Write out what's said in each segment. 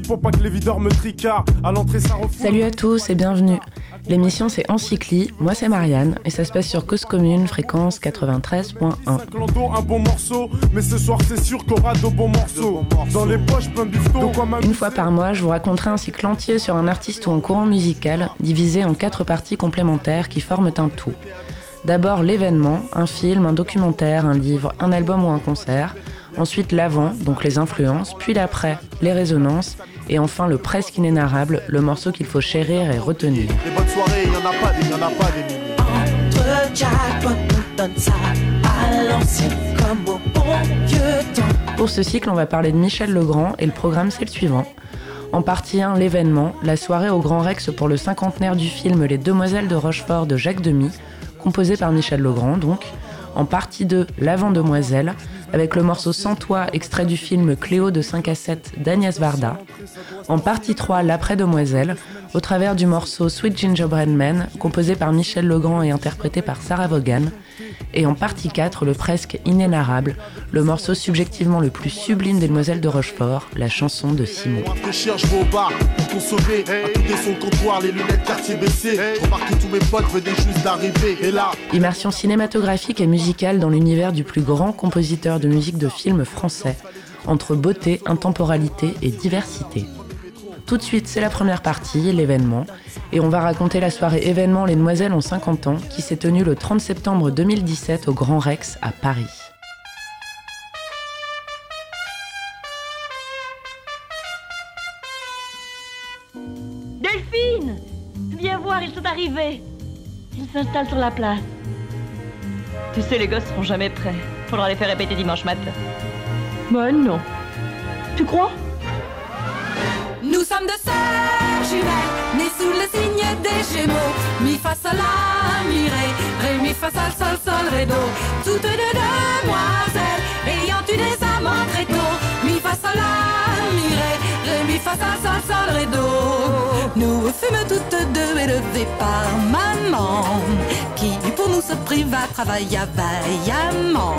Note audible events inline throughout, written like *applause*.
Pour pas que les videurs me tricardent. À l'entrée, ça Salut à tous et bienvenue. L'émission c'est Encycli, moi c'est Marianne et ça se passe sur Cause Commune, fréquence 93.1. un bon morceau, mais ce soir c'est sûr qu'on aura de bons morceaux. Dans les poches plein de Une fois par mois, je vous raconterai un cycle entier sur un artiste ou un courant musical, divisé en quatre parties complémentaires qui forment un tout. D'abord l'événement, un film, un documentaire, un livre, un album ou un concert. Ensuite l'avant, donc les influences, puis l'après, les résonances, et enfin le presque inénarrable, le morceau qu'il faut chérir et retenir. Pour ce cycle, on va parler de Michel Legrand et le programme c'est le suivant. En partie 1, l'événement, la soirée au Grand Rex pour le cinquantenaire du film Les Demoiselles de Rochefort de Jacques Demy, composé par Michel Legrand donc. En partie 2, L'Avant-Demoiselle, avec le morceau Sans toi, extrait du film Cléo de 5 à 7 d'Agnès Varda. En partie 3, L'après-demoiselle, au travers du morceau Sweet Gingerbread Man, composé par Michel Legrand et interprété par Sarah Vaughan. Et en partie 4, le presque inénarrable, le morceau subjectivement le plus sublime des Demoiselles de Rochefort, la chanson de Simon. Immersion cinématographique et musicale dans l'univers du plus grand compositeur de musique de film français, entre beauté, intemporalité et diversité. Tout de suite, c'est la première partie, l'événement, et on va raconter la soirée événement Les Demoiselles ont 50 ans qui s'est tenue le 30 septembre 2017 au Grand Rex à Paris. Delphine Viens voir, ils sont arrivés Ils s'installent sur la place. Tu sais, les gosses seront jamais prêts. Faudra les faire répéter dimanche matin. Bah non. Tu crois? Nous sommes de sœurs jumelles, nées sous le signe des Gémeaux. Mi fa sol la mi ré, ré mi fa sol sol sol. Toutes deux demoiselles, ayant eu des amants très tôt. Mi fa sol la mi ré, ré mi fa sol sol sol. Nous fûmes toutes deux élevées par maman, qui pour nous se priva travailla vaillamment.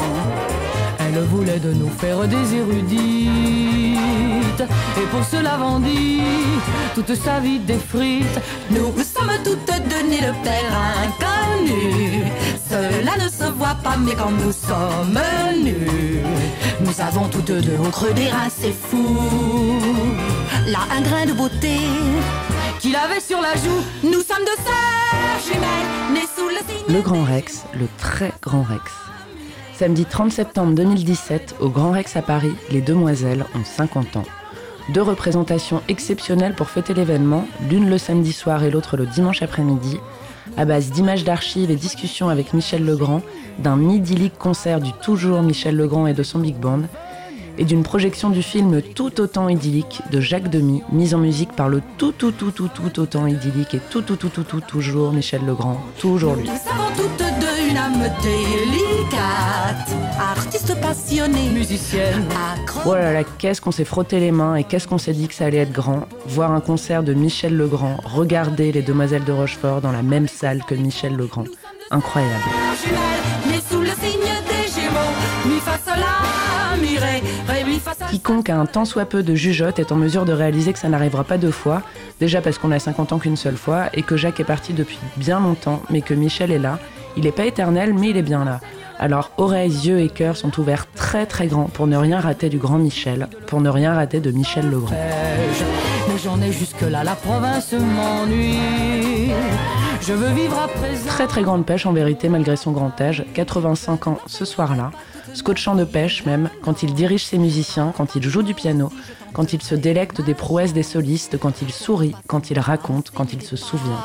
Elle voulait de nous faire des érudites, et pour cela vendit toute sa vie des frites. Nous sommes toutes deux nées de père inconnu. Cela ne se voit pas, mais quand nous sommes nus, nous avons toutes deux au creux des reins, c'est fou. Là, un grain de beauté qu'il avait sur la joue. Nous sommes de sœurs jumelles, nées sous le signe. Le Grand Rex, le très Grand Rex. Samedi 30 septembre 2017, au Grand Rex à Paris, les demoiselles ont 50 ans. Deux représentations exceptionnelles pour fêter l'événement, l'une le samedi soir et l'autre le dimanche après-midi, à base d'images d'archives et discussions avec Michel Legrand, d'un idyllique concert du toujours Michel Legrand et de son big band, et d'une projection du film tout autant idyllique de Jacques Demy, mise en musique par le tout tout tout tout tout autant idyllique et tout tout tout tout tout toujours Michel Legrand, toujours lui. Nous avons toutes deux une âme délicate, artiste passionné, Musicienne. Oh là là, qu'est-ce qu'on s'est frotté les mains et qu'est-ce qu'on s'est dit que ça allait être grand. Voir un concert de Michel Legrand, regarder les Demoiselles de Rochefort dans la même salle que Michel Legrand. Incroyable. Quiconque a un tant soit peu de jugeote est en mesure de réaliser que ça n'arrivera pas deux fois, déjà parce qu'on a 50 ans qu'une seule fois, et que Jacques est parti depuis bien longtemps, mais que Michel est là. Il n'est pas éternel, mais il est bien là. Alors oreilles, yeux et cœurs sont ouverts très très grands pour ne rien rater du grand Michel, pour ne rien rater de Michel Legrand. Mais j'en ai jusque-là, la province m'ennuie. Je veux vivre à présent. Très très grande pêche en vérité malgré son grand âge, 85 ans ce soir-là, scotchant de pêche même, quand il dirige ses musiciens, quand il joue du piano, quand il se délecte des prouesses des solistes, quand il sourit, quand il raconte, quand il se souvient.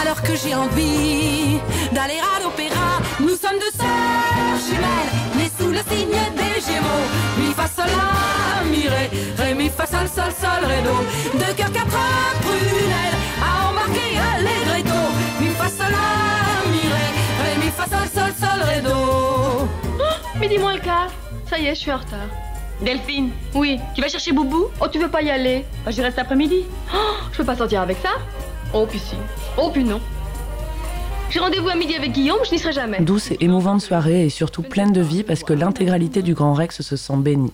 Alors que j'ai envie d'aller à l'opéra, nous sommes deux sœurs jumelles, nées sous le signe des Gémeaux. Mi fa sol la mi ré, ré mi fa sol sol sol ré do. Deux cœurs quatre prunelles à embarquer allegretto. Mi fa sol la mi ré, ré mi fa sol sol sol ré do. *gasps* Midi moins le quart. Ça y est, je suis en retard. Delphine, Oui. tu vas chercher Boubou Oh, tu veux pas y aller Bah, Je reste après-midi. Oh, je peux pas sortir avec ça Oh, puis si. Oh, puis non. J'ai rendez-vous à midi avec Guillaume, je n'y serai jamais. Douce et émouvante soirée et surtout pleine de vie parce que l'intégralité du Grand Rex se sent bénie.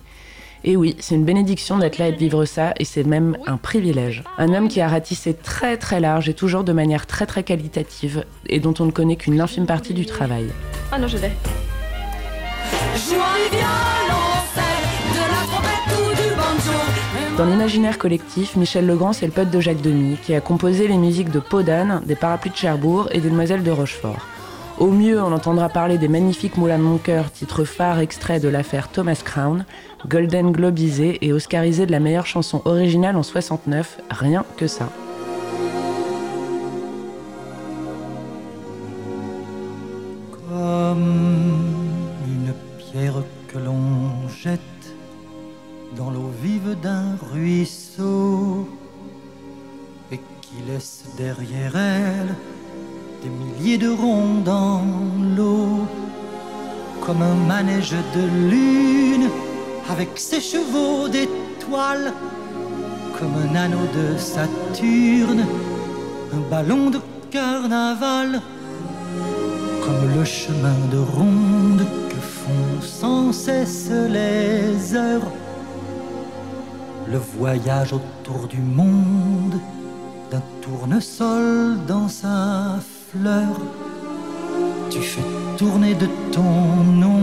Et oui, c'est une bénédiction d'être là et de vivre ça, et c'est même un privilège. Un homme qui a ratissé très très large et toujours de manière très très qualitative, et dont on ne connaît qu'une infime partie du travail. Ah non, je l'ai. Dans l'imaginaire collectif, Michel Legrand, c'est le pote de Jacques Demy, qui a composé les musiques de Podane, des Parapluies de Cherbourg et des Demoiselles de Rochefort. Au mieux, on entendra parler des magnifiques Moulins de mon cœur, titre phare extrait de l'affaire Thomas Crown, Golden Globisé et Oscarisé de la meilleure chanson originale en 69, rien que ça. De Saturne, un ballon de carnaval, comme le chemin de ronde que font sans cesse les heures, le voyage autour du monde d'un tournesol dans sa fleur, tu fais tourner de ton nom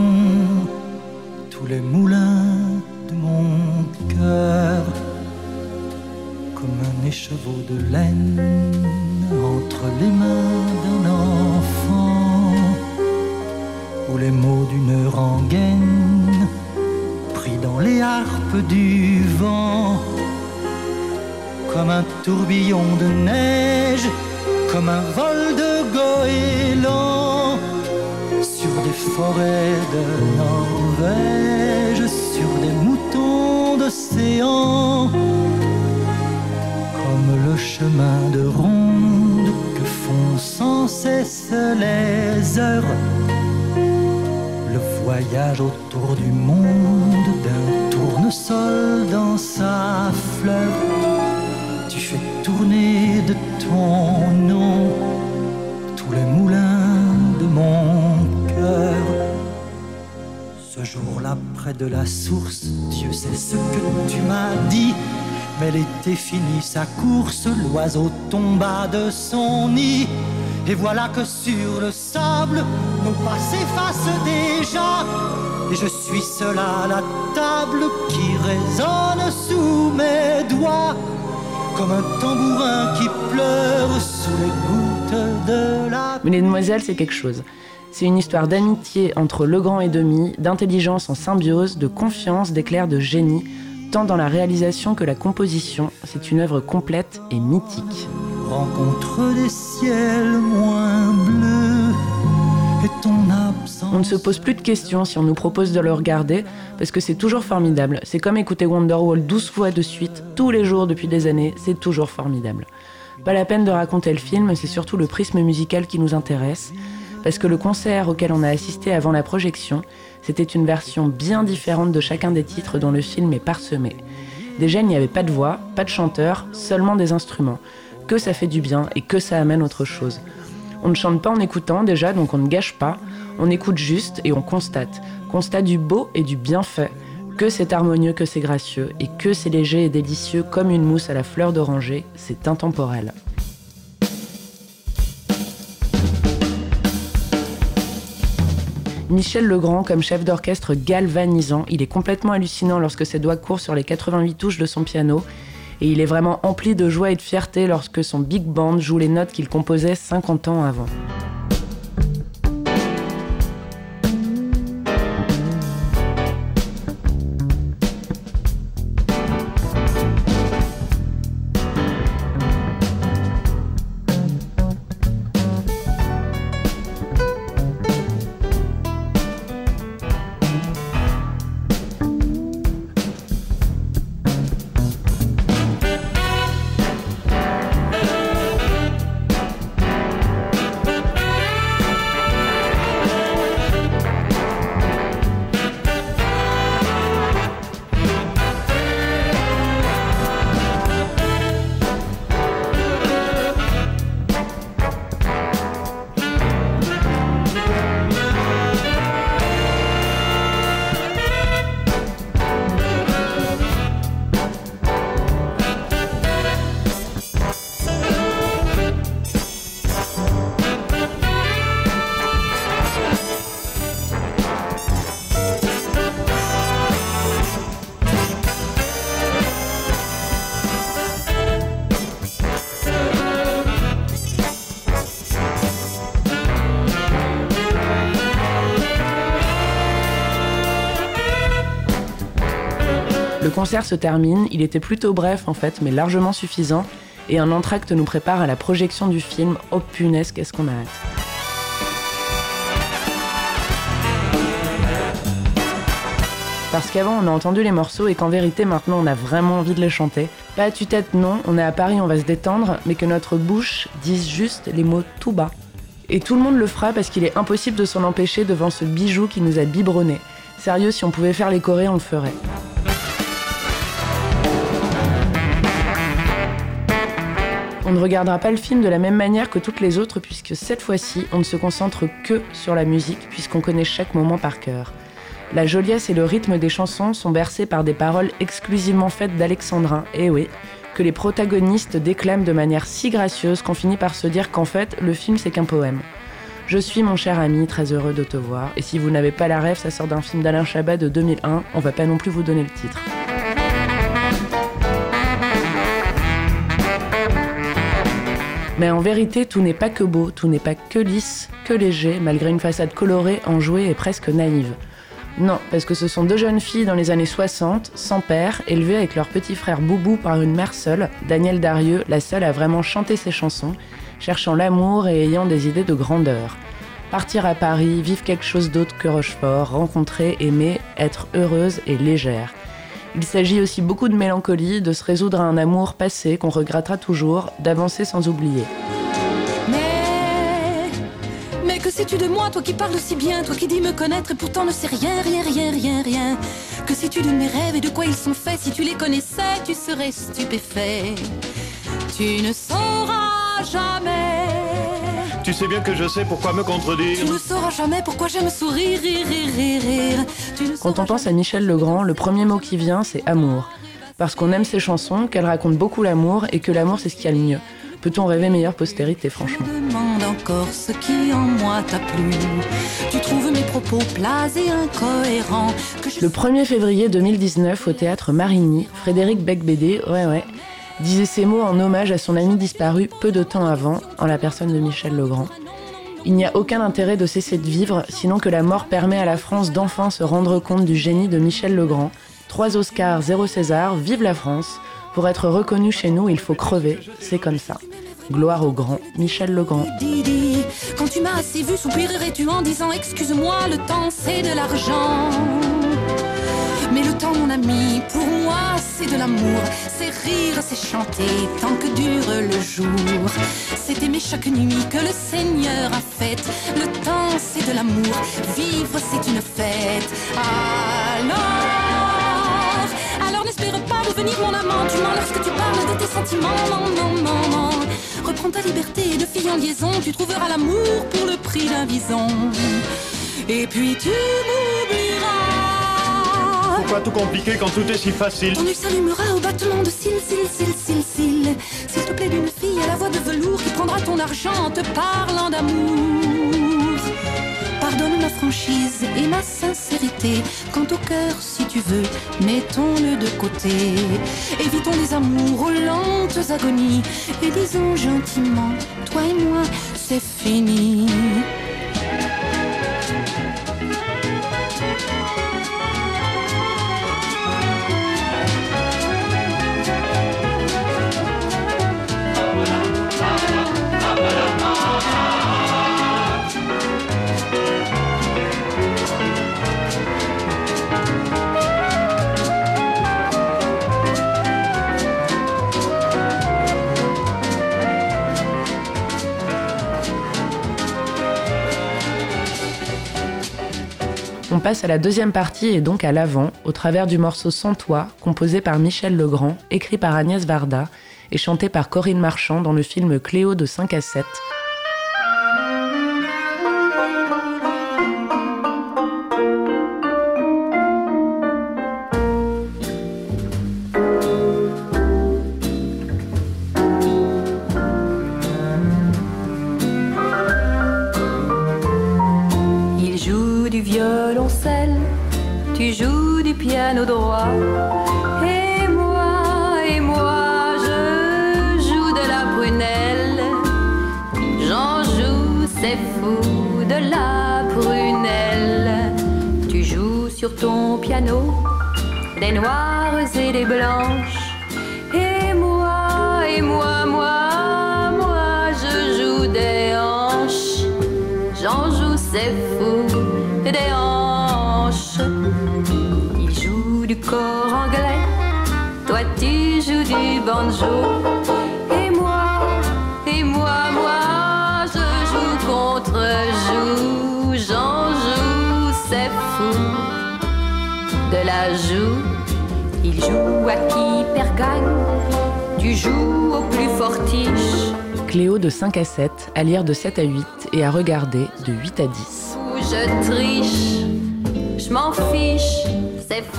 tous les moulins de mon cœur, écheveau de laine entre les mains d'un enfant, ou les mots d'une rengaine pris dans les harpes du vent, comme un tourbillon de neige comme un vol de goéland sur des forêts de Norvège, sur des moutons d'océan, comme le chemin de ronde que font sans cesse les heures. Le voyage autour du monde d'un tournesol dans sa fleur. Tu fais tourner de ton nom tous les moulins de mon cœur. Ce jour-là, près de la source, Dieu sait ce que tu m'as dit. Mais l'été finit sa course, l'oiseau tomba de son nid. Et voilà que sur le sable, nos pas s'effacent déjà. Et je suis seul à la table qui résonne sous mes doigts comme un tambourin qui pleure sous les gouttes de la. Mais les demoiselles, c'est quelque chose. C'est une histoire d'amitié entre Legrand et Demi, d'intelligence en symbiose, de confiance, d'éclair de génie, tant dans la réalisation que la composition. C'est une œuvre complète et mythique. Rencontre des ciels moins bleus et ton absence. On ne se pose plus de questions si on nous propose de le regarder, parce que c'est toujours formidable. C'est comme écouter Wonderwall 12 fois de suite, tous les jours depuis des années, c'est toujours formidable. Pas la peine de raconter le film, c'est surtout le prisme musical qui nous intéresse, parce que le concert auquel on a assisté avant la projection, c'était une version bien différente de chacun des titres dont le film est parsemé. Déjà, il n'y avait pas de voix, pas de chanteur, seulement des instruments. Que ça fait du bien et que ça amène autre chose. On ne chante pas en écoutant déjà, donc on ne gâche pas. On écoute juste et on constate. Constate du beau et du bien fait. Que c'est harmonieux, que c'est gracieux, et que c'est léger et délicieux comme une mousse à la fleur d'oranger, c'est intemporel. Michel Legrand comme chef d'orchestre galvanisant, il est complètement hallucinant lorsque ses doigts courent sur les 88 touches de son piano et il est vraiment empli de joie et de fierté lorsque son big band joue les notes qu'il composait 50 ans avant. Concert se termine, il était plutôt bref en fait, mais largement suffisant, et un entracte nous prépare à la projection du film. Oh punaise, qu'est-ce qu'on a hâte. Parce qu'avant on a entendu les morceaux et qu'en vérité maintenant on a vraiment envie de les chanter. Pas à tue-tête non, on est à Paris, on va se détendre, mais que notre bouche dise juste les mots tout bas. Et tout le monde le fera parce qu'il est impossible de s'en empêcher devant ce bijou qui nous a biberonné. Sérieux, si on pouvait faire les chorés, on le ferait. On ne regardera pas le film de la même manière que toutes les autres puisque cette fois-ci, on ne se concentre que sur la musique puisqu'on connaît chaque moment par cœur. La joliesse et le rythme des chansons sont bercés par des paroles exclusivement faites d'Alexandrin, eh oui, que les protagonistes déclament de manière si gracieuse qu'on finit par se dire qu'en fait, le film c'est qu'un poème. Je suis mon cher ami, très heureux de te voir, et si vous n'avez pas la rêve, ça sort d'un film d'Alain Chabat de 2001, on va pas non plus vous donner le titre. Mais en vérité, tout n'est pas que beau, tout n'est pas que lisse, que léger, malgré une façade colorée, enjouée et presque naïve. Non, parce que ce sont deux jeunes filles dans les années 60, sans père, élevées avec leur petit frère Boubou par une mère seule, Danielle Darieux, la seule à vraiment chanter ses chansons, cherchant l'amour et ayant des idées de grandeur. Partir à Paris, vivre quelque chose d'autre que Rochefort, rencontrer, aimer, être heureuse et légère. Il s'agit aussi beaucoup de mélancolie, de se résoudre à un amour passé qu'on regrettera toujours, d'avancer sans oublier. Que sais-tu de moi, toi qui parles si bien, toi qui dis me connaître et pourtant ne sais rien, rien, rien, rien, rien Que sais-tu de mes rêves et de quoi ils sont faits? Si tu les connaissais, tu serais stupéfait. Tu ne sauras jamais. Tu sais bien que je sais pourquoi me contredire. Tu ne sauras jamais pourquoi j'aime sourire, rire, rire, rire. Quand on pense à Michel Legrand, le premier mot qui vient, c'est amour. Parce qu'on aime ses chansons, qu'elles racontent beaucoup l'amour et que l'amour, c'est ce qu'il y a le mieux. Peut-on rêver meilleure postérité, franchement? demande encore ce qui en moi t'a plu. Tu trouves mes propos plats et incohérents. Le 1er février 2019, au théâtre Marigny, Frédéric Becbédé, ouais ouais, disait ces mots en hommage à son ami disparu peu de temps avant, en la personne de Michel Legrand. Il n'y a aucun intérêt de cesser de vivre, sinon que la mort permet à la France d'enfin se rendre compte du génie de Michel Legrand. Trois Oscars, zéro César, vive la France pour être reconnu chez nous, il faut crever, c'est comme ça. Gloire au grand Michel Legrand. Quand tu m'as assez vu, soupirerais-tu en disant Excuse-moi, le temps c'est de l'argent. Mais le temps, mon ami, pour moi, c'est de l'amour. C'est rire, c'est chanter tant que dure le jour. C'est aimer chaque nuit que le Seigneur a faite. Le temps, c'est de l'amour. Vivre, c'est une fête. Alors devenir mon amant. Tu mens lorsque tu parles de tes sentiments. Non, non, non. Reprends ta liberté de fille en liaison. Tu trouveras l'amour pour le prix d'un bison. Et puis tu m'oublieras. Pourquoi tout compliquer quand tout est si facile Ton œil s'allumera au battement de cils, cils, cils, cils, cils. S'il te plaît d'une fille à la voix de velours qui prendra ton argent en te parlant d'amour. Pardonne ma franchise et ma sincérité. Quant au cœur, si tu veux, mettons-le de côté. Évitons les amours aux lentes agonies et disons gentiment, toi et moi, c'est fini. Passe à la deuxième partie et donc à l'avant, au travers du morceau Sans toi, composé par Michel Legrand, écrit par Agnès Varda et chanté par Corinne Marchand dans le film Cléo de 5 à 7, Cléo de 5 à 7, à lire de 7 à 8 et à regarder de 8 à 10. Où je triche, je m'en fiche.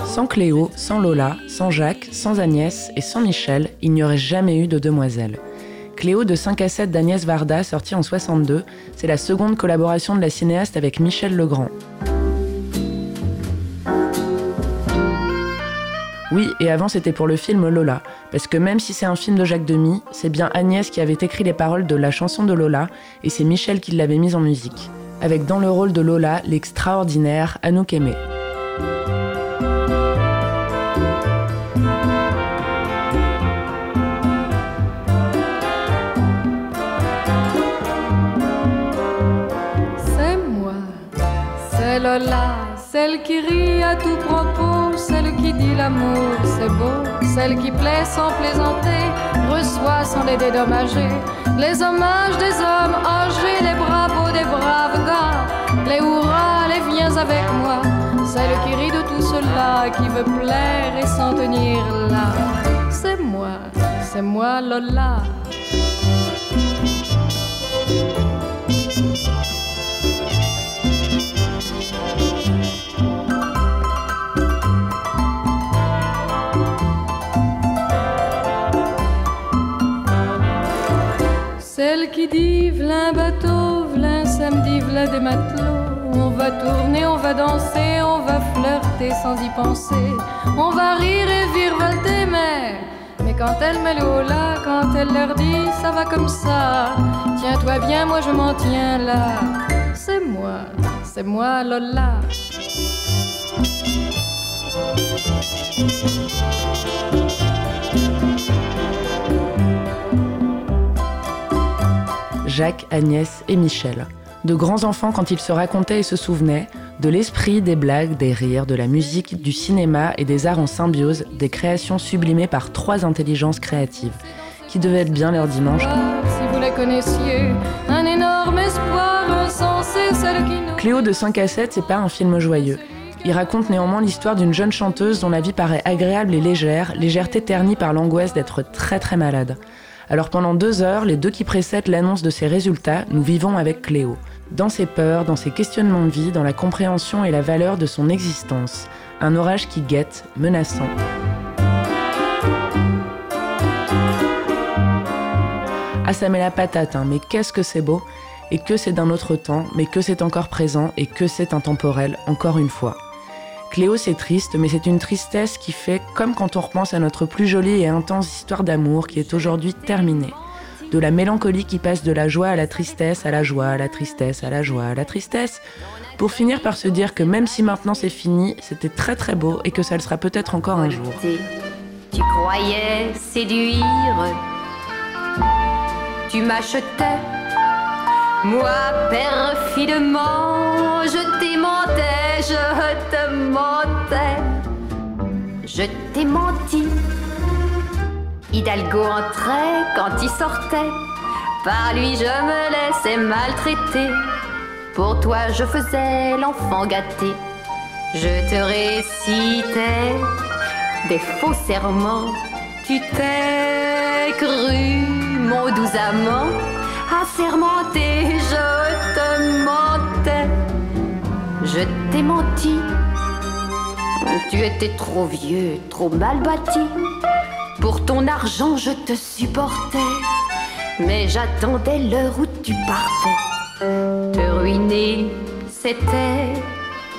Sans Cléo, sans Lola, sans Jacques, sans Agnès et sans Michel, il n'y aurait jamais eu de demoiselles. Cléo de 5 à 7 d'Agnès Varda, sortie en 62, c'est la seconde collaboration de la cinéaste avec Michel Legrand. Oui, et avant c'était pour le film Lola, parce que même si c'est un film de Jacques Demy, c'est bien Agnès qui avait écrit les paroles de la chanson de Lola, et c'est Michel qui l'avait mise en musique. Avec dans le rôle de Lola l'extraordinaire Anouk Aimé. C'est moi, c'est Lola, celle qui rit à tout propos, celle qui dit l'amour c'est beau, celle qui plaît sans plaisanter, reçoit sans les dédommager, les hommages des hommes âgés, les bravos des braves gars, les hurrahs, les viens avec moi, celle qui rit de tout cela, qui veut plaire et s'en tenir là. C'est moi, c'est moi Lola. Qui dit v'là un bateau, v'là un samedi, v'là des matelots. On va tourner, on va danser, on va flirter sans y penser. On va rire et virevolter, mais. Mais quand elle met le là, quand elle leur dit ça va comme ça, tiens-toi bien, moi je m'en tiens là. C'est moi, c'est moi Lola. Jacques, Agnès et Michel. De grands enfants quand ils se racontaient et se souvenaient, de l'esprit, des blagues, des rires, de la musique, du cinéma et des arts en symbiose, des créations sublimées par trois intelligences créatives, qui devaient être bien leur dimanche. Si vous la connaissiez, un énorme espoir insensé, celle qui nous. Cléo de 5 à 7, c'est pas un film joyeux. Il raconte néanmoins l'histoire d'une jeune chanteuse dont la vie paraît agréable et légère, légèreté ternie par l'angoisse d'être très très malade. Alors pendant deux heures, les deux qui précèdent l'annonce de ses résultats, nous vivons avec Cléo. Dans ses peurs, dans ses questionnements de vie, dans la compréhension et la valeur de son existence. Un orage qui guette, menaçant. Ah ça met la patate, hein, mais qu'est-ce que c'est beau Et que c'est d'un autre temps, mais que c'est encore présent et que c'est intemporel, encore une fois. Cléo, c'est triste, mais c'est une tristesse qui fait comme quand on repense à notre plus jolie et intense histoire d'amour qui est aujourd'hui terminée. De la mélancolie qui passe de la joie à la tristesse, à la joie, à la tristesse, à la joie, à la tristesse, pour finir par se dire que même si maintenant c'est fini, c'était très très beau et que ça le sera peut-être encore un jour. Tu croyais séduire, tu m'achetais. Moi, je je te mentais. Je t'ai menti. Hidalgo entrait quand il sortait. Par lui, je me laissais maltraiter. Pour toi, je faisais l'enfant gâté. Je te récitais des faux serments. Tu t'es cru, mon doux amant, assermenté, je te mentais. Je t'ai menti. Tu étais trop vieux, trop mal bâti. Pour ton argent, je te supportais. Mais j'attendais l'heure où tu partais. Te ruiner, c'était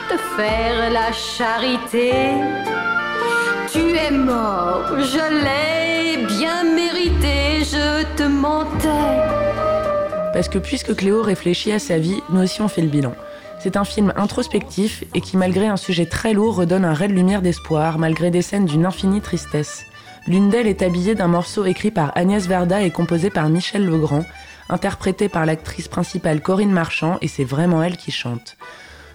te faire la charité. Tu es mort, je l'ai bien mérité, je te mentais. Parce que puisque Cléo réfléchit à sa vie, nous aussi on fait le bilan. C'est un film introspectif et qui, malgré un sujet très lourd, redonne un ray de lumière d'espoir, malgré des scènes d'une infinie tristesse. L'une d'elles est habillée d'un morceau écrit par Agnès Verda et composé par Michel Legrand, interprété par l'actrice principale Corinne Marchand, et c'est vraiment elle qui chante.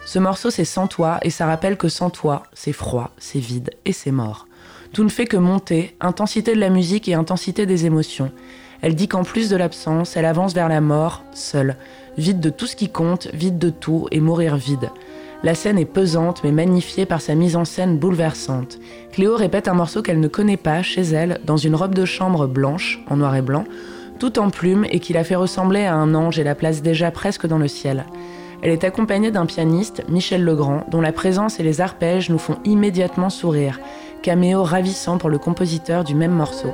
Ce morceau, c'est Sans toi, et ça rappelle que sans toi, c'est froid, c'est vide et c'est mort. Tout ne fait que monter, intensité de la musique et intensité des émotions. Elle dit qu'en plus de l'absence, elle avance vers la mort, seule, vide de tout ce qui compte, vide de tout et mourir vide. La scène est pesante mais magnifiée par sa mise en scène bouleversante. Cléo répète un morceau qu'elle ne connaît pas chez elle, dans une robe de chambre blanche, en noir et blanc, tout en plumes et qui la fait ressembler à un ange et la place déjà presque dans le ciel. Elle est accompagnée d'un pianiste, Michel Legrand, dont la présence et les arpèges nous font immédiatement sourire. Caméo ravissant pour le compositeur du même morceau.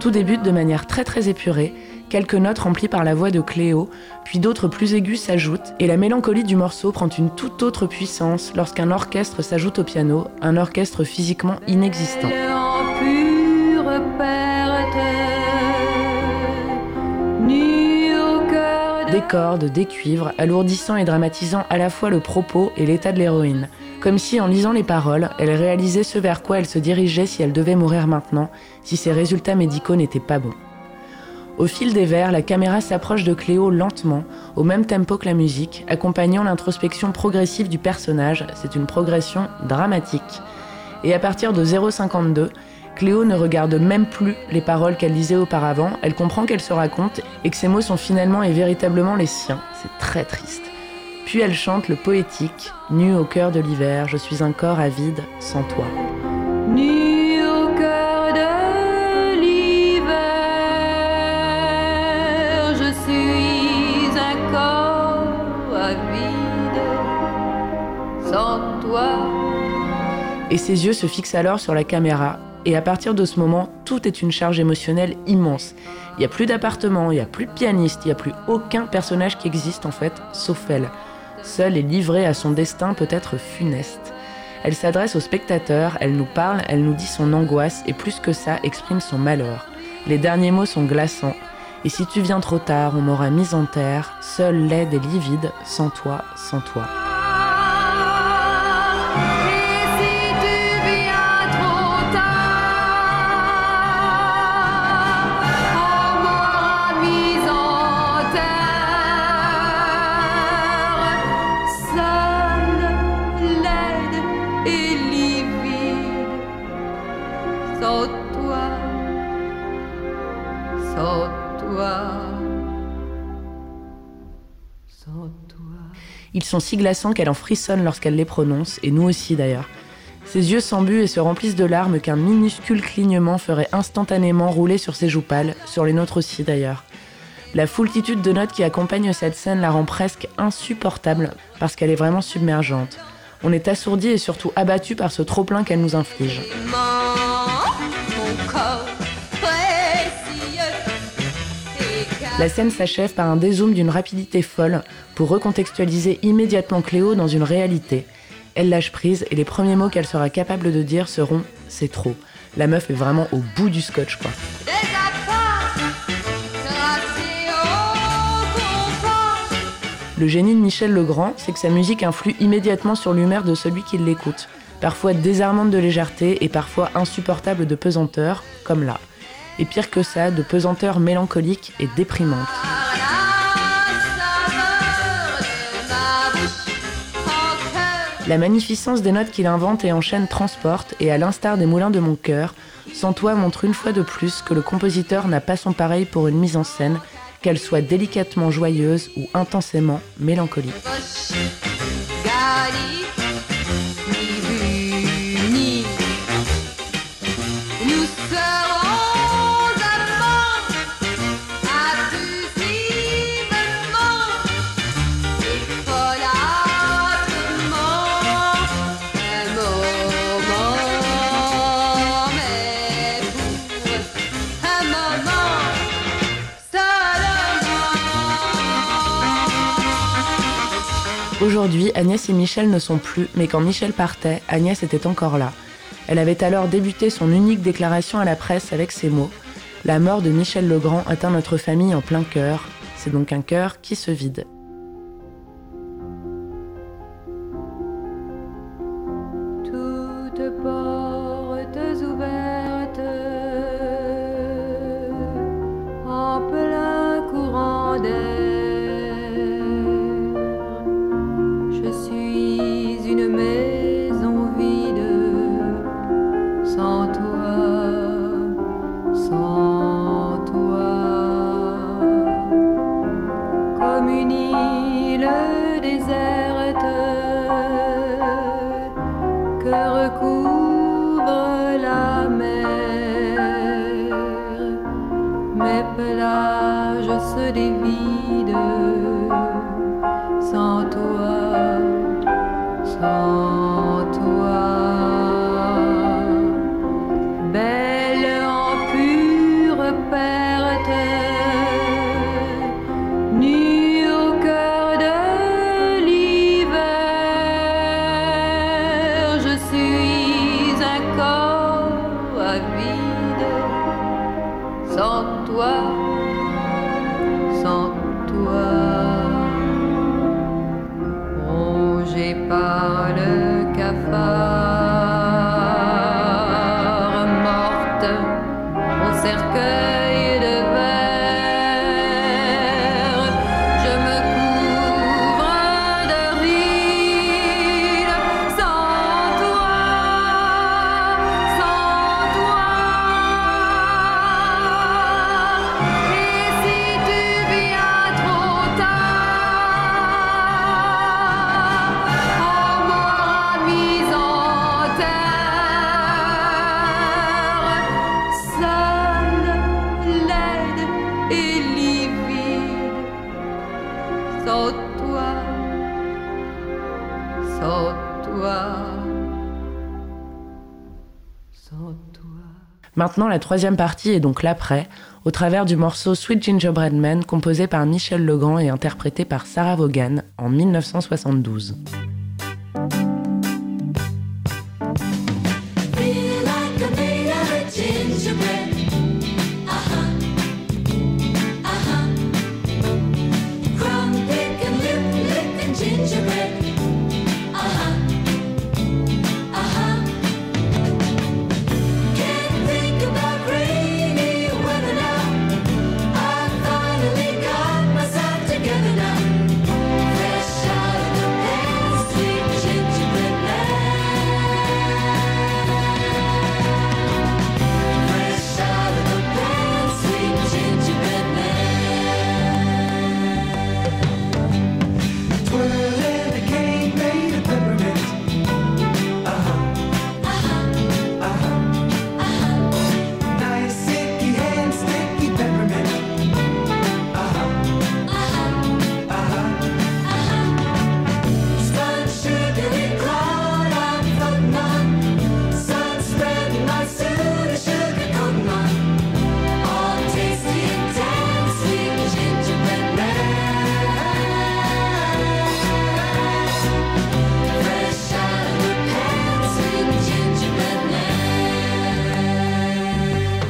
Tout débute de manière très très épurée, quelques notes remplies par la voix de Cléo, puis d'autres plus aiguës s'ajoutent, et la mélancolie du morceau prend une toute autre puissance lorsqu'un orchestre s'ajoute au piano, un orchestre physiquement inexistant. Des cordes, des cuivres, alourdissant et dramatisant à la fois le propos et l'état de l'héroïne. Comme si, en lisant les paroles, elle réalisait ce vers quoi elle se dirigeait si elle devait mourir maintenant, si ses résultats médicaux n'étaient pas bons. Au fil des vers, la caméra s'approche de Cléo lentement, au même tempo que la musique, accompagnant l'introspection progressive du personnage. C'est une progression dramatique. Et à partir de 0,52, Cléo ne regarde même plus les paroles qu'elle lisait auparavant, elle comprend qu'elle se raconte et que ses mots sont finalement et véritablement les siens. C'est très triste. Puis elle chante le poétique, nu au cœur de l'hiver, je suis un corps avide sans toi. nu au cœur de l'hiver, je suis un corps avide sans toi. Et ses yeux se fixent alors sur la caméra. Et à partir de ce moment, tout est une charge émotionnelle immense. Il n'y a plus d'appartement, il n'y a plus de pianiste, il n'y a plus aucun personnage qui existe en fait, sauf elle. Seule et livrée à son destin peut-être funeste. Elle s'adresse au spectateur, elle nous parle, elle nous dit son angoisse et plus que ça, exprime son malheur. Les derniers mots sont glaçants. Et si tu viens trop tard, on m'aura mise en terre, seule, laide et livide, sans toi, sans toi. Ils sont si glaçants qu'elle en frissonne lorsqu'elle les prononce, et nous aussi d'ailleurs. Ses yeux s'embuent et se remplissent de larmes qu'un minuscule clignement ferait instantanément rouler sur ses joues pâles, sur les nôtres aussi d'ailleurs. La foultitude de notes qui accompagnent cette scène la rend presque insupportable parce qu'elle est vraiment submergente. On est assourdi et surtout abattu par ce trop-plein qu'elle nous inflige. La scène s'achève par un dézoom d'une rapidité folle pour recontextualiser immédiatement Cléo dans une réalité. Elle lâche prise et les premiers mots qu'elle sera capable de dire seront C'est trop. La meuf est vraiment au bout du scotch quoi. Le génie de Michel Legrand, c'est que sa musique influe immédiatement sur l'humeur de celui qui l'écoute. Parfois désarmante de légèreté et parfois insupportable de pesanteur, comme là. Et pire que ça, de pesanteur mélancolique et déprimante. La magnificence des notes qu'il invente et enchaîne transporte, et à l'instar des moulins de mon cœur, Sans toi montre une fois de plus que le compositeur n'a pas son pareil pour une mise en scène, qu'elle soit délicatement joyeuse ou intensément mélancolique. Seulement. Aujourd'hui, Agnès et Michel ne sont plus, mais quand Michel partait, Agnès était encore là. Elle avait alors débuté son unique déclaration à la presse avec ces mots La mort de Michel Legrand atteint notre famille en plein cœur. C'est donc un cœur qui se vide. Maintenant, la troisième partie est donc l'après, au travers du morceau Sweet Gingerbread Man composé par Michel Legrand et interprété par Sarah Vaughan en 1972.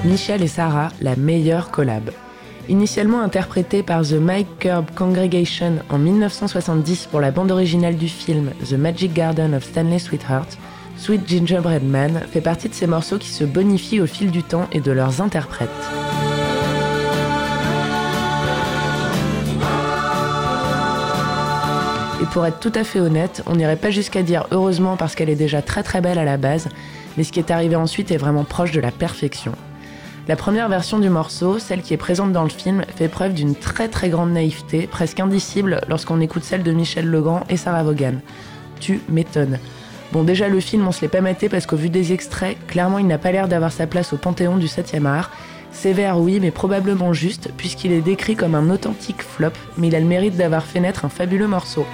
Michel et Sarah, la meilleure collab. Initialement interprétée par The Mike Curb Congregation en 1970 pour la bande originale du film The Magic Garden of Stanley Sweetheart, Sweet Gingerbread Man fait partie de ces morceaux qui se bonifient au fil du temps et de leurs interprètes. Et pour être tout à fait honnête, on n'irait pas jusqu'à dire heureusement parce qu'elle est déjà très très belle à la base, mais ce qui est arrivé ensuite est vraiment proche de la perfection. La première version du morceau, celle qui est présente dans le film, fait preuve d'une très très grande naïveté, presque indicible lorsqu'on écoute celle de Michel Legrand et Sarah Vaughan. Tu m'étonnes. Bon, déjà le film, on se l'est pas maté parce qu'au vu des extraits, clairement il n'a pas l'air d'avoir sa place au panthéon du 7e art. Sévère, oui, mais probablement juste, puisqu'il est décrit comme un authentique flop, mais il a le mérite d'avoir fait naître un fabuleux morceau.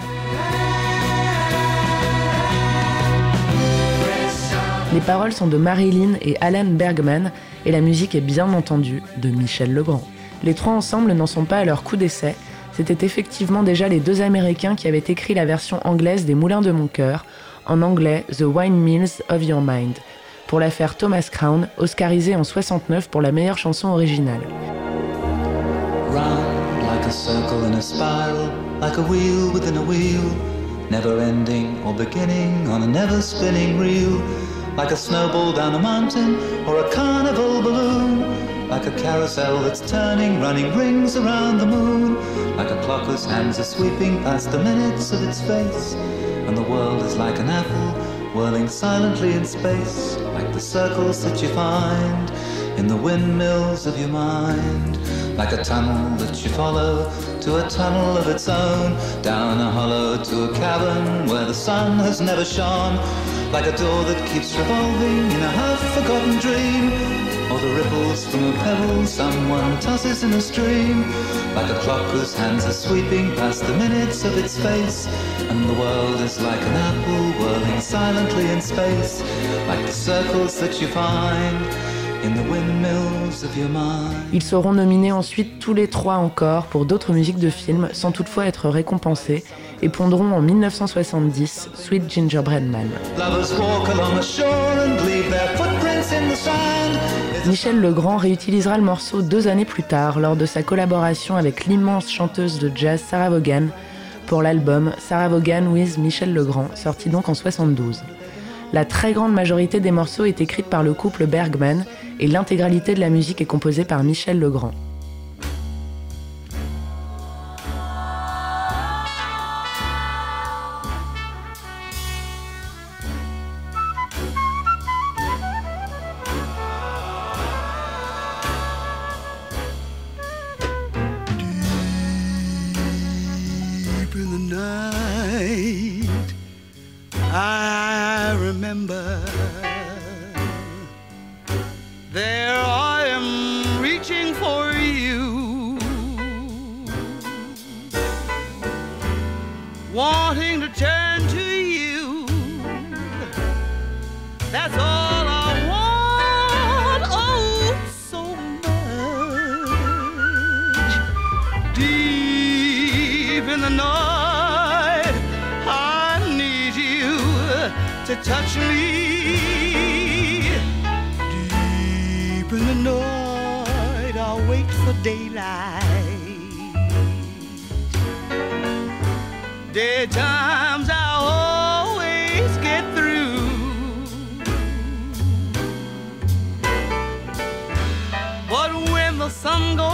Les paroles sont de Marilyn et Alan Bergman, et la musique est bien entendu de Michel Legrand. Les trois ensemble n'en sont pas à leur coup d'essai, c'était effectivement déjà les deux Américains qui avaient écrit la version anglaise des Moulins de mon cœur, en anglais The Wine Mills of Your Mind. pour l'affaire Thomas Crown, oscarisé en 69 pour la meilleure chanson originale. Like a snowball down a mountain or a carnival balloon, like a carousel that's turning, running rings around the moon, like a clock whose hands are sweeping past the minutes of its face, and the world is like an apple whirling silently in space, like the circles that you find in the windmills of your mind, like a tunnel that you follow to a tunnel of its own, down a hollow to a cavern where the sun has never shone, like a door that keeps revolving in a half-forgotten dream, or the ripples from a pebble someone tosses in a stream, like a clock whose hands are sweeping past the minutes of its face, and the world is like an apple whirling silently in space, like the circles that you find in the windmills of your mind. Ils seront nominés ensuite tous les trois encore pour d'autres musiques de films sans toutefois être récompensés et pondront en 1970 Sweet Gingerbread Man. Michel Legrand réutilisera le morceau deux années plus tard lors de sa collaboration avec l'immense chanteuse de jazz Sarah Vaughan pour l'album Sarah Vaughan with Michel Legrand, sorti donc en 72. La très grande majorité des morceaux est écrite par le couple Bergman et l'intégralité de la musique est composée par Michel Legrand. To touch me. Deep in the night, I'll wait for daylight. Daytimes I always get through. But when the sun goes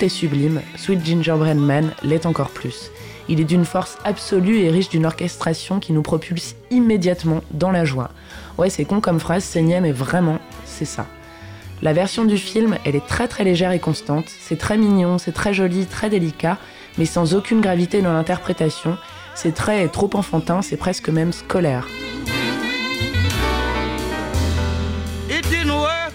Est sublime, Sweet Gingerbread Man l'est encore plus. Il est d'une force absolue et riche d'une orchestration qui nous propulse immédiatement dans la joie. Ouais, c'est con comme phrase, c'est mais vraiment, c'est ça. La version du film, elle est très très légère et constante, c'est très mignon, c'est très joli, très délicat, mais sans aucune gravité dans l'interprétation, c'est très trop enfantin, c'est presque même scolaire.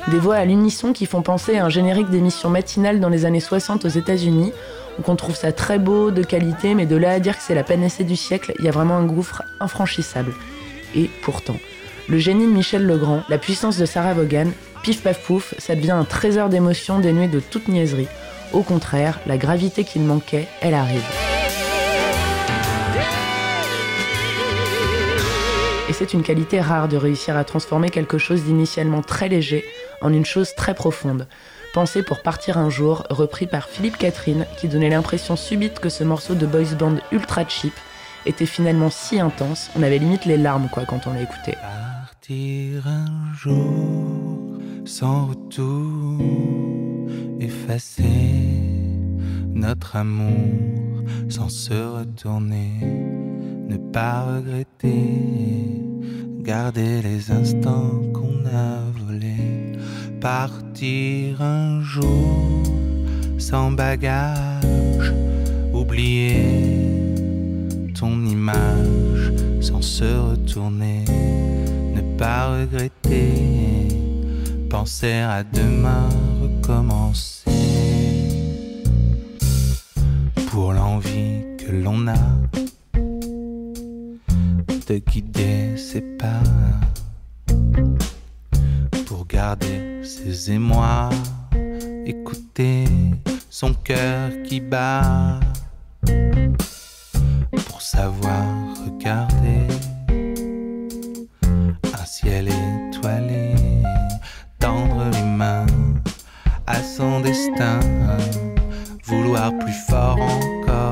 Des voix à l'unisson qui font penser à un générique d'émission matinale dans les années 60 aux États-Unis, où on trouve ça très beau, de qualité, mais de là à dire que c'est la panacée du siècle, il y a vraiment un gouffre infranchissable. Et pourtant, le génie de Michel Legrand, la puissance de Sarah Vaughan, pif paf pouf, ça devient un trésor d'émotions dénué de toute niaiserie. Au contraire, la gravité qu'il manquait, elle arrive. Et c'est une qualité rare de réussir à transformer quelque chose d'initialement très léger en une chose très profonde. Pensé pour partir un jour, repris par Philippe Catherine, qui donnait l'impression subite que ce morceau de boys band ultra cheap était finalement si intense, on avait limite les larmes quoi quand on l'a écouté. Partir un jour sans retour, effacer notre amour sans se retourner, ne pas regretter. Garder les instants qu'on a volés, partir un jour sans bagage, oublier ton image sans se retourner, ne pas regretter, penser à demain, recommencer. Pour l'envie que l'on a de guider ses pas, pour garder ses émois, écouter son cœur qui bat. Pour savoir regarder un ciel étoilé, tendre les mains à son destin, vouloir plus fort encore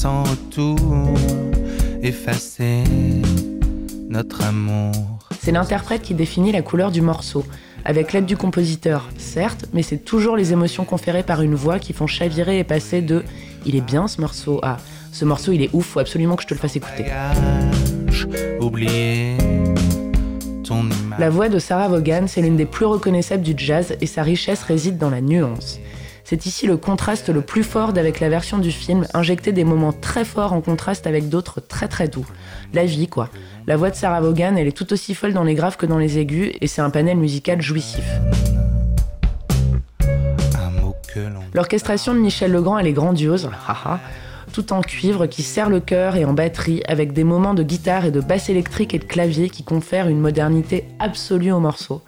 sans retour, effacer notre amour. C'est l'interprète qui définit la couleur du morceau, avec l'aide du compositeur, certes, mais c'est toujours les émotions conférées par une voix qui font chavirer et passer de il est bien ce morceau à ce morceau il est ouf, faut absolument que je te le fasse écouter. Oublier ton image. La voix de Sarah Vaughan, c'est l'une des plus reconnaissables du jazz et sa richesse réside dans la nuance. C'est ici le contraste le plus fort d'avec la version du film, injecter des moments très forts en contraste avec d'autres très très doux. La vie, quoi. La voix de Sarah Vaughan, elle est tout aussi folle dans les graves que dans les aigus, et c'est un panel musical jouissif. L'orchestration de Michel Legrand, elle est grandiose, haha, tout en cuivre qui serre le cœur et en batterie, avec des moments de guitare et de basse électrique et de clavier qui confèrent une modernité absolue au morceau.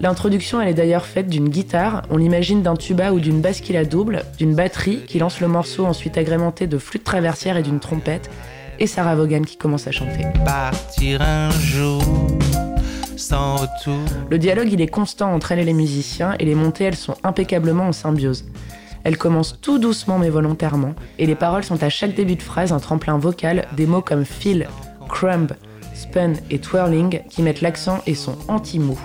L'introduction, elle est d'ailleurs faite d'une guitare, on l'imagine d'un tuba ou d'une basse qui la double, d'une batterie qui lance le morceau ensuite agrémenté de flûte traversière et d'une trompette, et Sarah Vaughan qui commence à chanter. Partir un jour sans retour. Le dialogue, il est constant entre elle et les musiciens, et les montées, elles sont impeccablement en symbiose. Elle commence tout doucement mais volontairement, et les paroles sont à chaque début de phrase un tremplin vocal, des mots comme feel, crumb, spun et twirling qui mettent l'accent et sont anti-mou.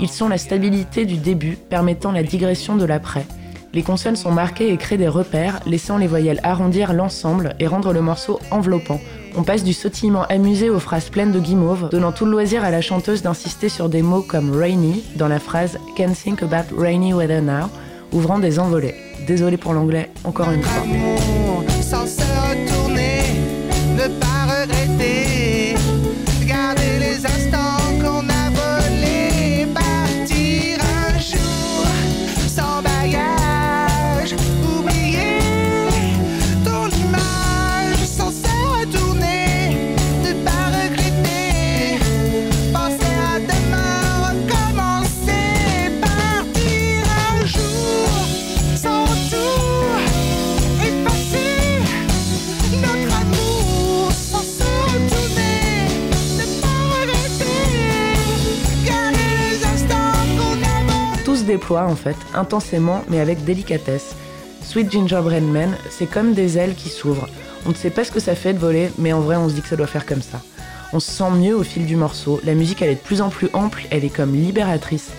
Ils sont la stabilité du début, permettant la digression de l'après. Les consonnes sont marquées et créent des repères, laissant les voyelles arrondir l'ensemble et rendre le morceau enveloppant. On passe du sautillement amusé aux phrases pleines de guimauve, donnant tout le loisir à la chanteuse d'insister sur des mots comme rainy dans la phrase Can't think about rainy weather now, ouvrant des envolées. Désolé pour l'anglais, encore une fois. Sans se retourner, ne pas regretter, En fait, intensément mais avec délicatesse. Sweet Gingerbread Man, c'est comme des ailes qui s'ouvrent. On ne sait pas ce que ça fait de voler, mais en vrai on se dit que ça doit faire comme ça. On se sent mieux au fil du morceau, la musique elle est de plus en plus ample, elle est comme libératrice.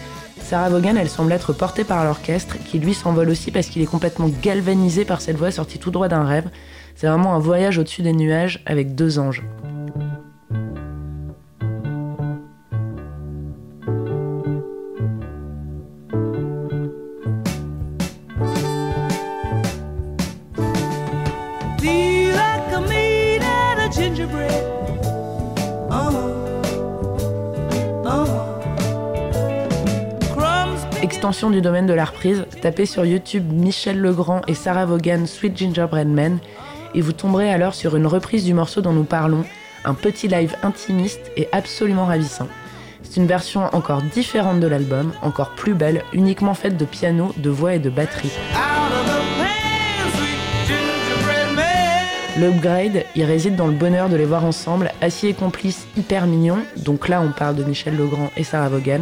Sarah Vaughan, elle semble être portée par l'orchestre, qui lui s'envole aussi parce qu'il est complètement galvanisé par cette voix sortie tout droit d'un rêve. C'est vraiment un voyage au-dessus des nuages avec deux anges. Du domaine de la reprise, tapez sur YouTube Michel Legrand et Sarah Vaughan Sweet Gingerbread Man et vous tomberez alors sur une reprise du morceau dont nous parlons, un petit live intimiste et absolument ravissant. C'est une version encore différente de l'album, encore plus belle, uniquement faite de piano, de voix et de batterie. out of the pan, sweet gingerbread man. Le upgrade, il réside dans le bonheur de les voir ensemble, assis et complices hyper mignons, donc là on parle de Michel Legrand et Sarah Vaughan.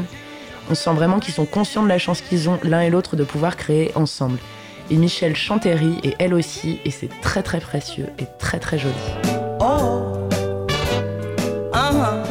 On sent vraiment qu'ils sont conscients de la chance qu'ils ont l'un et l'autre de pouvoir créer ensemble. Et Michel rit, et elle aussi, et c'est très très précieux et très très joli. Oh, uh-huh.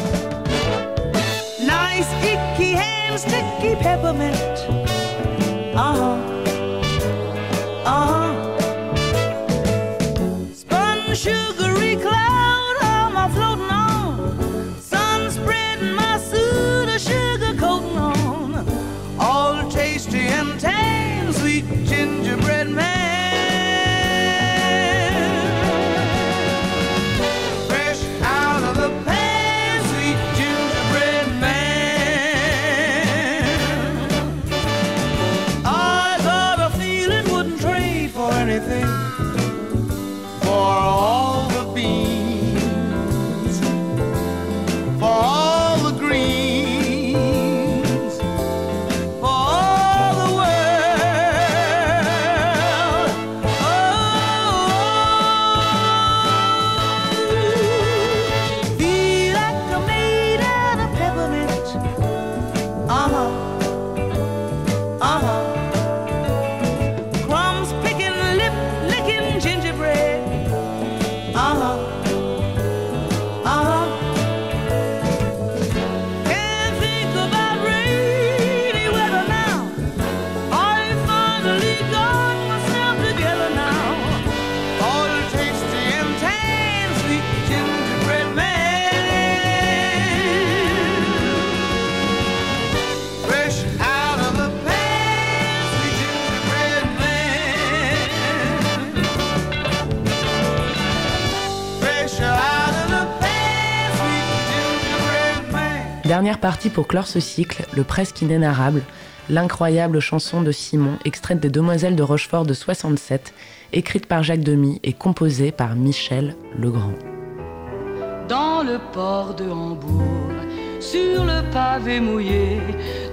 Partie pour clore ce cycle, le presque inénarrable, l'incroyable chanson de Simon, extraite des Demoiselles de Rochefort de 67, écrite par Jacques Demy et composée par Michel Legrand. Dans le port de Hambourg, sur le pavé mouillé,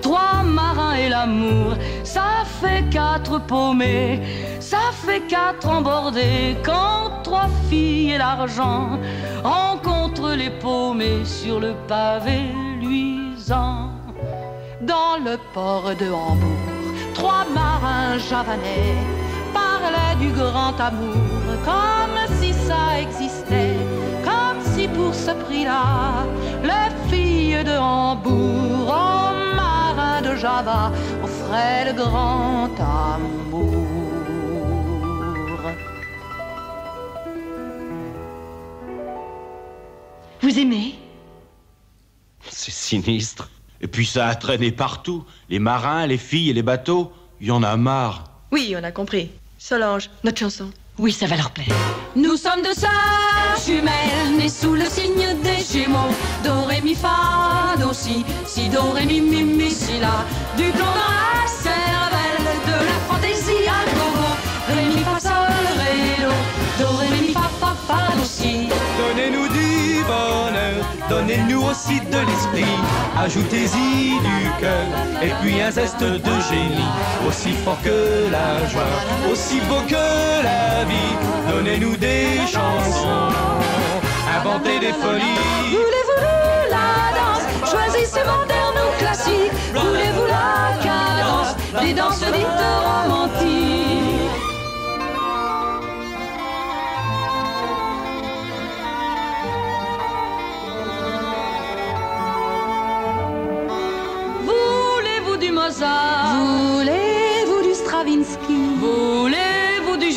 trois marins et l'amour, ça fait quatre paumés, ça fait quatre embordés, quand trois filles et l'argent rencontrent les paumés sur le pavé Dans le port de Hambourg, trois marins javanais parlaient du grand amour comme si ça existait, comme si pour ce prix-là, les filles de Hambourg aux marins de Java offraient le grand amour. Vous aimez C'est sinistre. Et puis ça a traîné partout. Les marins, les filles et les bateaux. Il y en a marre. Oui, on a compris. Solange, notre chanson. Oui, ça va leur plaire. Nous sommes deux sœurs jumelles, nées sous le signe des Gémeaux. Do, ré, mi, fa, do, si, si, do, ré, mi, mi, mi, si, la. Du plomb dans la cervelle, de la fantaisie à gogo. Ré, mi, fa, sol, ré, do, do, ré, mi, mi, fa, fa, fa, do, si. Donnez-nous du bonheur, donnez-nous aussi de l'esprit, ajoutez-y du cœur, et puis un zeste de génie, aussi fort que la joie, aussi beau que la vie, donnez-nous des chansons, inventez des folies. Voulez-vous la danse? Choisissez moderne ou classique. Voulez-vous la cadence? Des danses dites romantiques.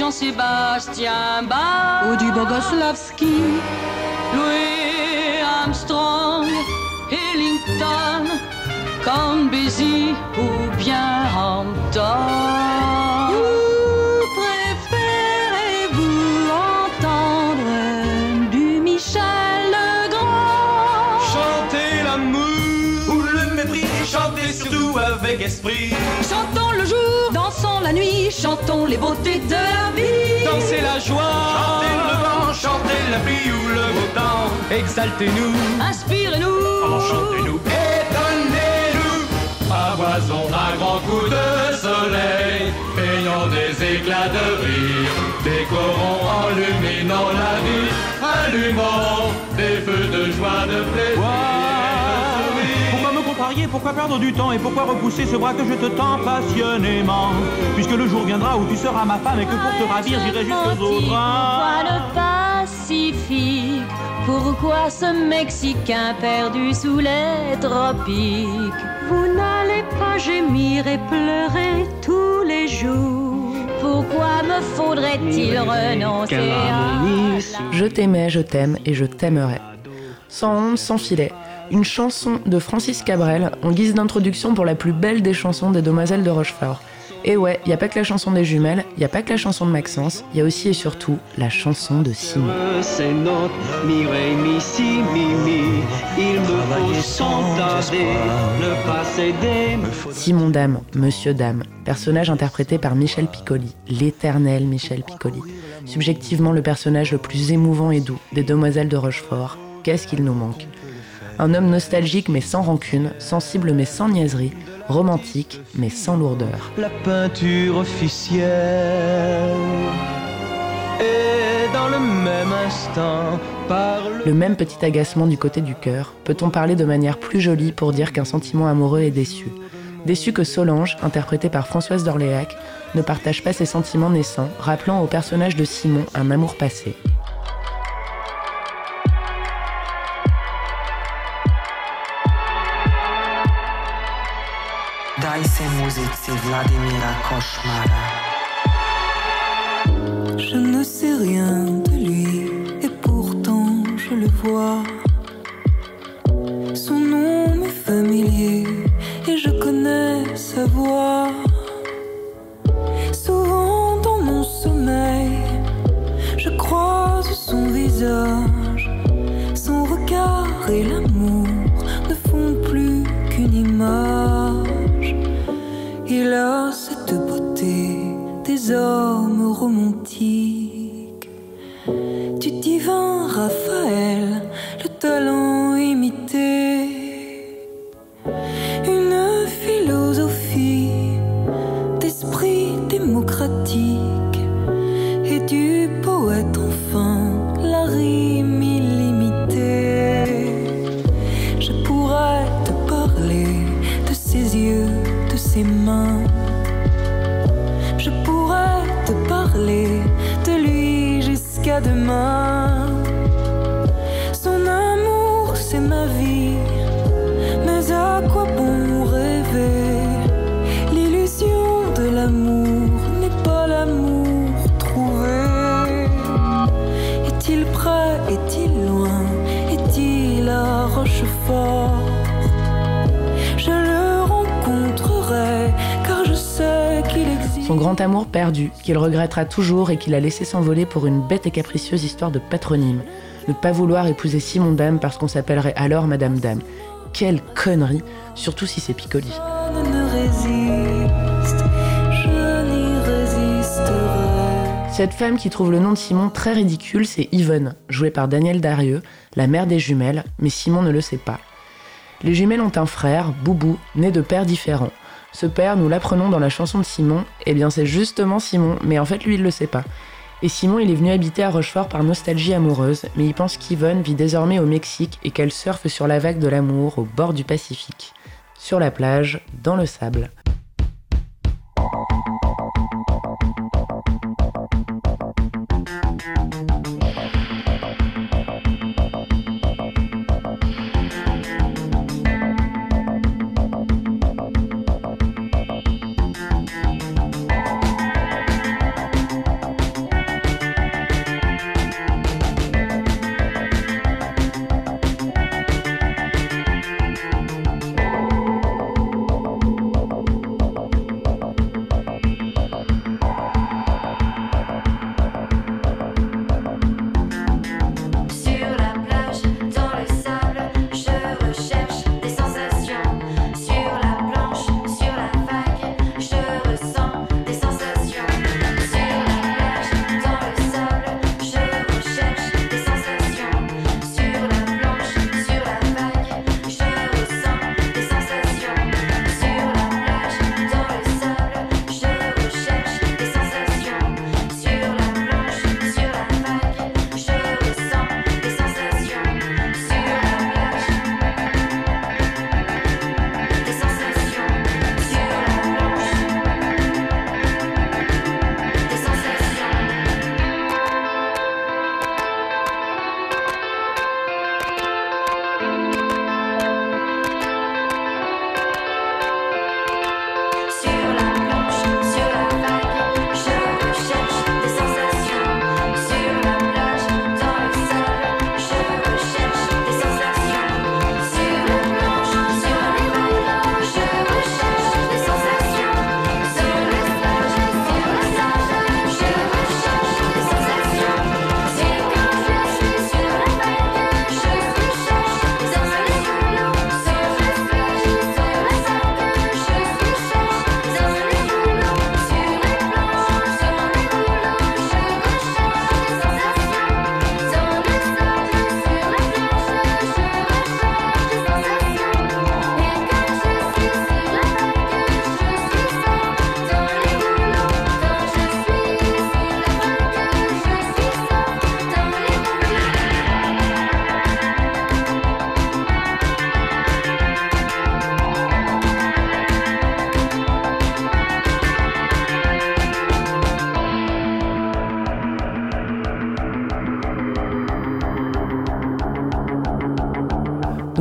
Jean-Sébastien Bach Ou du Bogoslavski Louis Armstrong, Ellington, Bézi ou bien Hampton. Ou préférez-vous entendre du Michel Legrand Chantez l'amour ou le mépris, chantez surtout avec esprit. La nuit, chantons les beautés de la vie. Dansez la joie, chantez le vent, chantez la pluie ou le beau temps. Exaltez-nous, Inspirez-nous, enchantez-nous et donnez-nous à foison d'un grand coup de soleil, ayant des éclats de rire, décorons, illuminant la vie, allumant des feux de joie, de plaisir. Pourquoi perdre du temps Et pourquoi repousser ce bras que je te tends passionnément Puisque le jour viendra où tu seras ma femme et que pour te ravir j'irai jusqu'aux autres. Pourquoi le Pacifique Pourquoi ce Mexicain perdu sous les tropiques? Vous n'allez pas gémir et pleurer tous les jours. Pourquoi me faudrait-il renoncer à Je t'aimais, je t'aime et je t'aimerai. Sans honte, sans filet. Une chanson de Francis Cabrel en guise d'introduction pour la plus belle des chansons des Demoiselles de Rochefort. Et ouais, y a pas que la chanson des jumelles, y a pas que la chanson de Maxence, y a aussi et surtout la chanson de Simon. C'est notre mi, ré, mi, si, mi, mi. Il me faut sans tarder ne pas céder. Simon Dame, Monsieur Dame, personnage interprété par Michel Piccoli, l'éternel Michel Piccoli. Subjectivement le personnage le plus émouvant et doux des Demoiselles de Rochefort. Qu'est-ce qu'il nous manque? Un homme nostalgique mais sans rancune, sensible mais sans niaiserie, romantique mais sans lourdeur. La peinture officielle et dans le même instant par le Le même petit agacement du côté du cœur, peut-on parler de manière plus jolie pour dire qu'un sentiment amoureux est déçu? Déçu que Solange, interprétée par Françoise d'Orléac, ne partage pas ses sentiments naissants, rappelant au personnage de Simon un amour passé. Je ne sais rien de lui et pourtant je le vois. Son nom m'est familier et je connais sa voix. Souvent dans mon sommeil, je croise son visage. cette beauté des hommes romantiques du divin Raphaël, le talent imité. Jusqu'à demain. Grand amour perdu, qu'il regrettera toujours et qu'il a laissé s'envoler pour une bête et capricieuse histoire de patronyme. Ne pas vouloir épouser Simon Dame parce qu'on s'appellerait alors Madame Dame. Quelle connerie, surtout si c'est Piccoli. Je ne résiste, je n'y résisterai. Cette femme qui trouve le nom de Simon très ridicule, c'est Yvonne, jouée par Daniel Darieux, la mère des jumelles, mais Simon ne le sait pas. Les jumelles ont un frère, Boubou, né de pères différents. Ce père, nous l'apprenons dans la chanson de Simon, eh bien c'est justement Simon, mais en fait lui il le sait pas. Et Simon, il est venu habiter à Rochefort par nostalgie amoureuse, mais il pense qu'Yvonne vit désormais au Mexique et qu'elle surfe sur la vague de l'amour au bord du Pacifique. Sur la plage, dans le sable.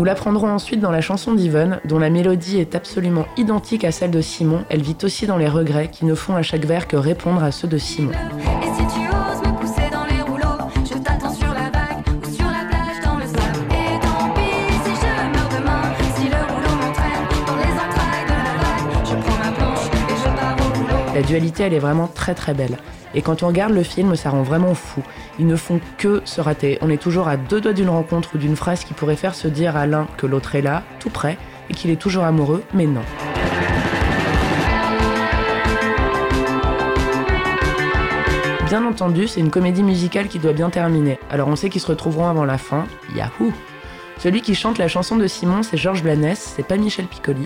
Nous l'apprendrons ensuite dans la chanson d'Yvonne, dont la mélodie est absolument identique à celle de Simon. Elle vit aussi dans les regrets qui ne font à chaque vers que répondre à ceux de Simon. La dualité, elle est vraiment très très belle. Et quand on regarde le film, ça rend vraiment fou. Ils ne font que se rater. On est toujours à deux doigts d'une rencontre ou d'une phrase qui pourrait faire se dire à l'un que l'autre est là, tout près, et qu'il est toujours amoureux, mais non. Bien entendu, c'est une comédie musicale qui doit bien terminer, alors on sait qu'ils se retrouveront avant la fin. Yahoo Celui qui chante la chanson de Simon, c'est Georges Blanès, c'est pas Michel Piccoli.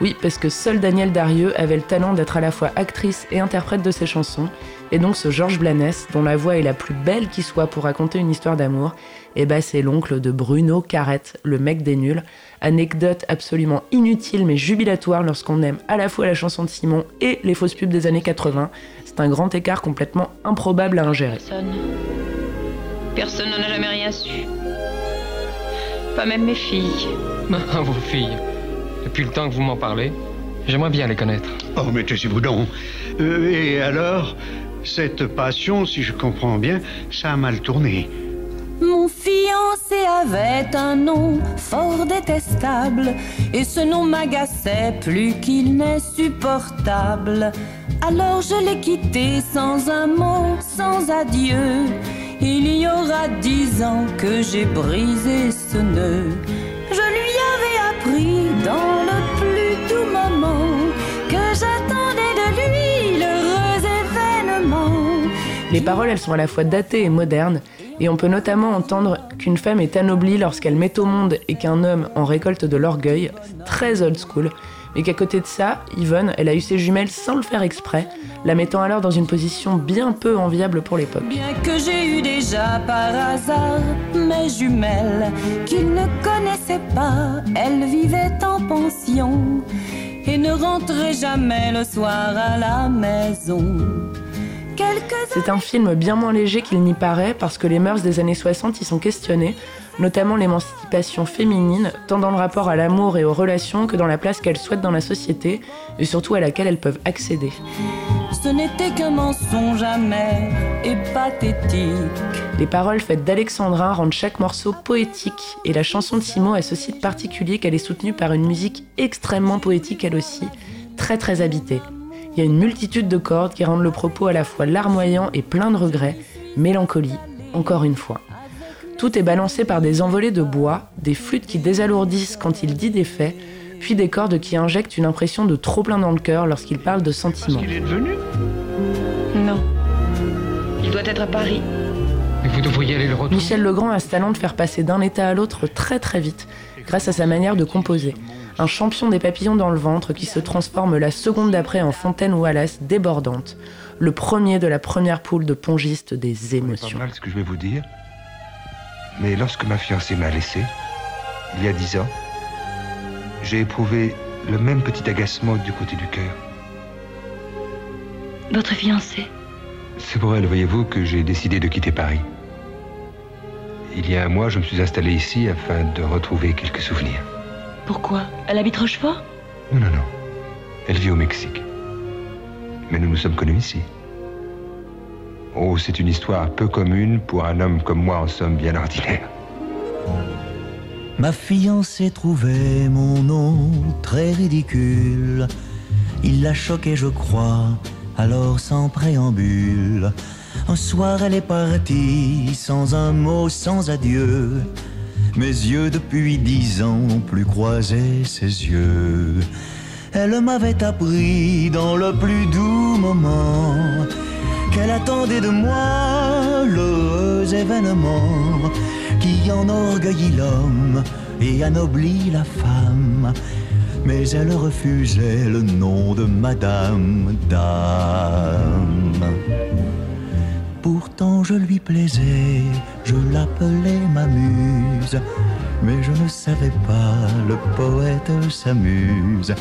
Oui, parce que seul Daniel Darieux avait le talent d'être à la fois actrice et interprète de ses chansons, et donc ce Georges Blanès, dont la voix est la plus belle qui soit pour raconter une histoire d'amour, eh ben c'est l'oncle de Bruno Carrette, le mec des nuls. Anecdote absolument inutile mais jubilatoire lorsqu'on aime à la fois la chanson de Simon et les fausses pubs des années 80. C'est un grand écart complètement improbable à ingérer. Personne. Personne n'en a jamais rien su. Pas même mes filles. Ah, *laughs* vos filles. Depuis le temps que vous m'en parlez, j'aimerais bien les connaître. Oh, mais taisez-vous donc. Euh, et alors, cette passion, si je comprends bien, ça a mal tourné. Mon fiancé avait un nom fort détestable et ce nom m'agaçait plus qu'il n'est supportable. Alors je l'ai quitté sans un mot, sans adieu. Il y aura dix ans que j'ai brisé ce nœud. Les paroles, elles sont à la fois datées et modernes, et on peut notamment entendre qu'une femme est anoblie lorsqu'elle met au monde et qu'un homme en récolte de l'orgueil, très old school, mais qu'à côté de ça, Yvonne, elle a eu ses jumelles sans le faire exprès, la mettant alors dans une position bien peu enviable pour l'époque. Bien que j'ai eu déjà par hasard mes jumelles qu'il ne connaissait pas, elles vivaient en pension et ne rentraient jamais le soir à la maison. C'est un film bien moins léger qu'il n'y paraît parce que les mœurs des années 60 y sont questionnées, notamment l'émancipation féminine, tant dans le rapport à l'amour et aux relations que dans la place qu'elles souhaitent dans la société et surtout à laquelle elles peuvent accéder. Ce n'était qu'un mensonge amer et pathétique. Les paroles faites d'Alexandrin rendent chaque morceau poétique et la chanson de Simon a ce site particulier qu'elle est soutenue par une musique extrêmement poétique elle aussi, très très habitée. Il y a une multitude de cordes qui rendent le propos à la fois larmoyant et plein de regrets, mélancolie, encore une fois. Tout est balancé par des envolées de bois, des flûtes qui désalourdissent quand il dit des faits, puis des cordes qui injectent une impression de trop plein dans le cœur lorsqu'il parle de sentiments. Il est devenu Non. Il doit être à Paris. Mais vous devriez aller le retrouver. Michel Legrand a ce talent de faire passer d'un état à l'autre très très vite, grâce à sa manière de composer. Un champion des papillons dans le ventre qui se transforme la seconde d'après en fontaine Wallace débordante. Le premier de la première poule de pongistes des Pas émotions. mal ce que je vais vous dire. Mais lorsque ma fiancée m'a laissé, il y a dix ans, j'ai éprouvé le même petit agacement du côté du cœur. Votre fiancé C'est pour elle, voyez-vous, que j'ai décidé de quitter Paris. Il y a un mois, je me suis installé ici afin de retrouver quelques souvenirs. Pourquoi? Elle habite Rochefort? Non, non, non. Elle vit au Mexique. Mais nous nous sommes connus ici. Oh, c'est une histoire peu commune pour un homme comme moi en somme bien ordinaire. Ma fiancée trouvait mon nom très ridicule. Il l'a choqué, je crois, alors sans préambule. Un soir, elle est partie, sans un mot, sans adieu. Mes yeux, depuis dix ans, n'ont plus croisé ses yeux. Elle m'avait appris dans le plus doux moment qu'elle attendait de moi l'heureux événement qui enorgueillit l'homme et anoblit la femme. Mais elle refusait le nom de Madame Dame. Pourtant je lui plaisais, je l'appelais ma muse. Mais je ne savais pas, le poète s'amuse,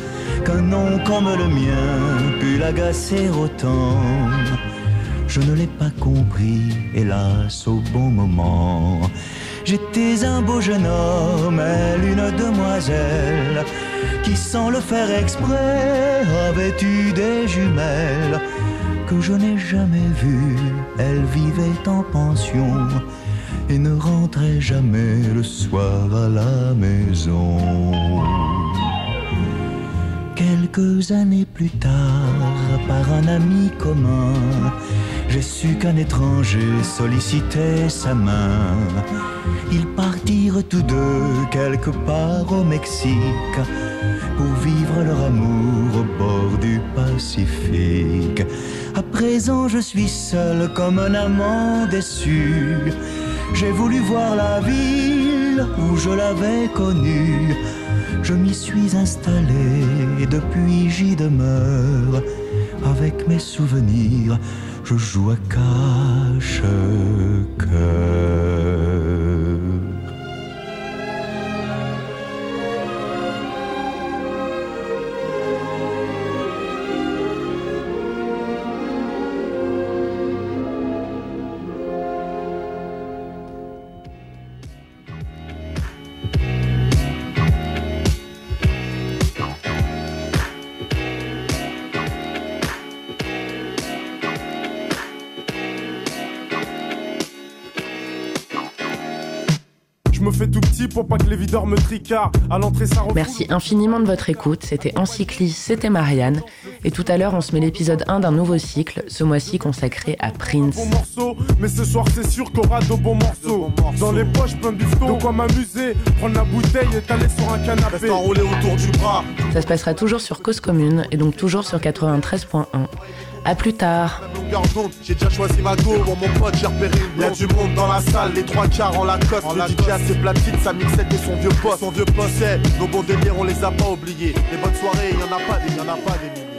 qu'un nom comme le mien pût l'agacer autant. Je ne l'ai pas compris, hélas, au bon moment. J'étais un beau jeune homme, elle une demoiselle, qui sans le faire exprès avait eu des jumelles que je n'ai jamais vues. Elle vivait en pension et ne rentrait jamais le soir à la maison. Quelques années plus tard, par un ami commun, j'ai su qu'un étranger sollicitait sa main. Ils partirent tous deux quelque part au Mexique pour vivre leur amour au bord du Pacifique. Après présent je suis seul comme un amant déçu. J'ai voulu voir la ville où je l'avais connue. Je m'y suis installé et depuis j'y demeure. Avec mes souvenirs, je joue à cache-cœur. Pour pas que les videurs me tricardent. À l'entrée, ça refoule. Merci infiniment de votre écoute. C'était Encyclis, c'était Marianne. Et tout à l'heure, on se met l'épisode 1 d'un nouveau cycle, ce mois-ci consacré à Prince. Bon morceau, mais ce soir c'est sûr qu'on aura de bons morceaux. Dans les poches, plein de bifton. De quoi m'amuser, prendre la bouteille et t'aller sur un canapé. enroulé autour du bras. Ça se passera toujours sur Cause Commune et donc toujours sur 93.1. À plus tard. j'ai déjà choisi ma go. Pour mon pote, j'ai repéré une Y'a du monde dans la salle, les trois quarts en Lacoste. Le DJ a ses platines, sa mixette et son vieux poste. Son vieux poste, nos bons délires on les a pas oubliés. Les bonnes soirées, y en a pas des, y en a pas des milliers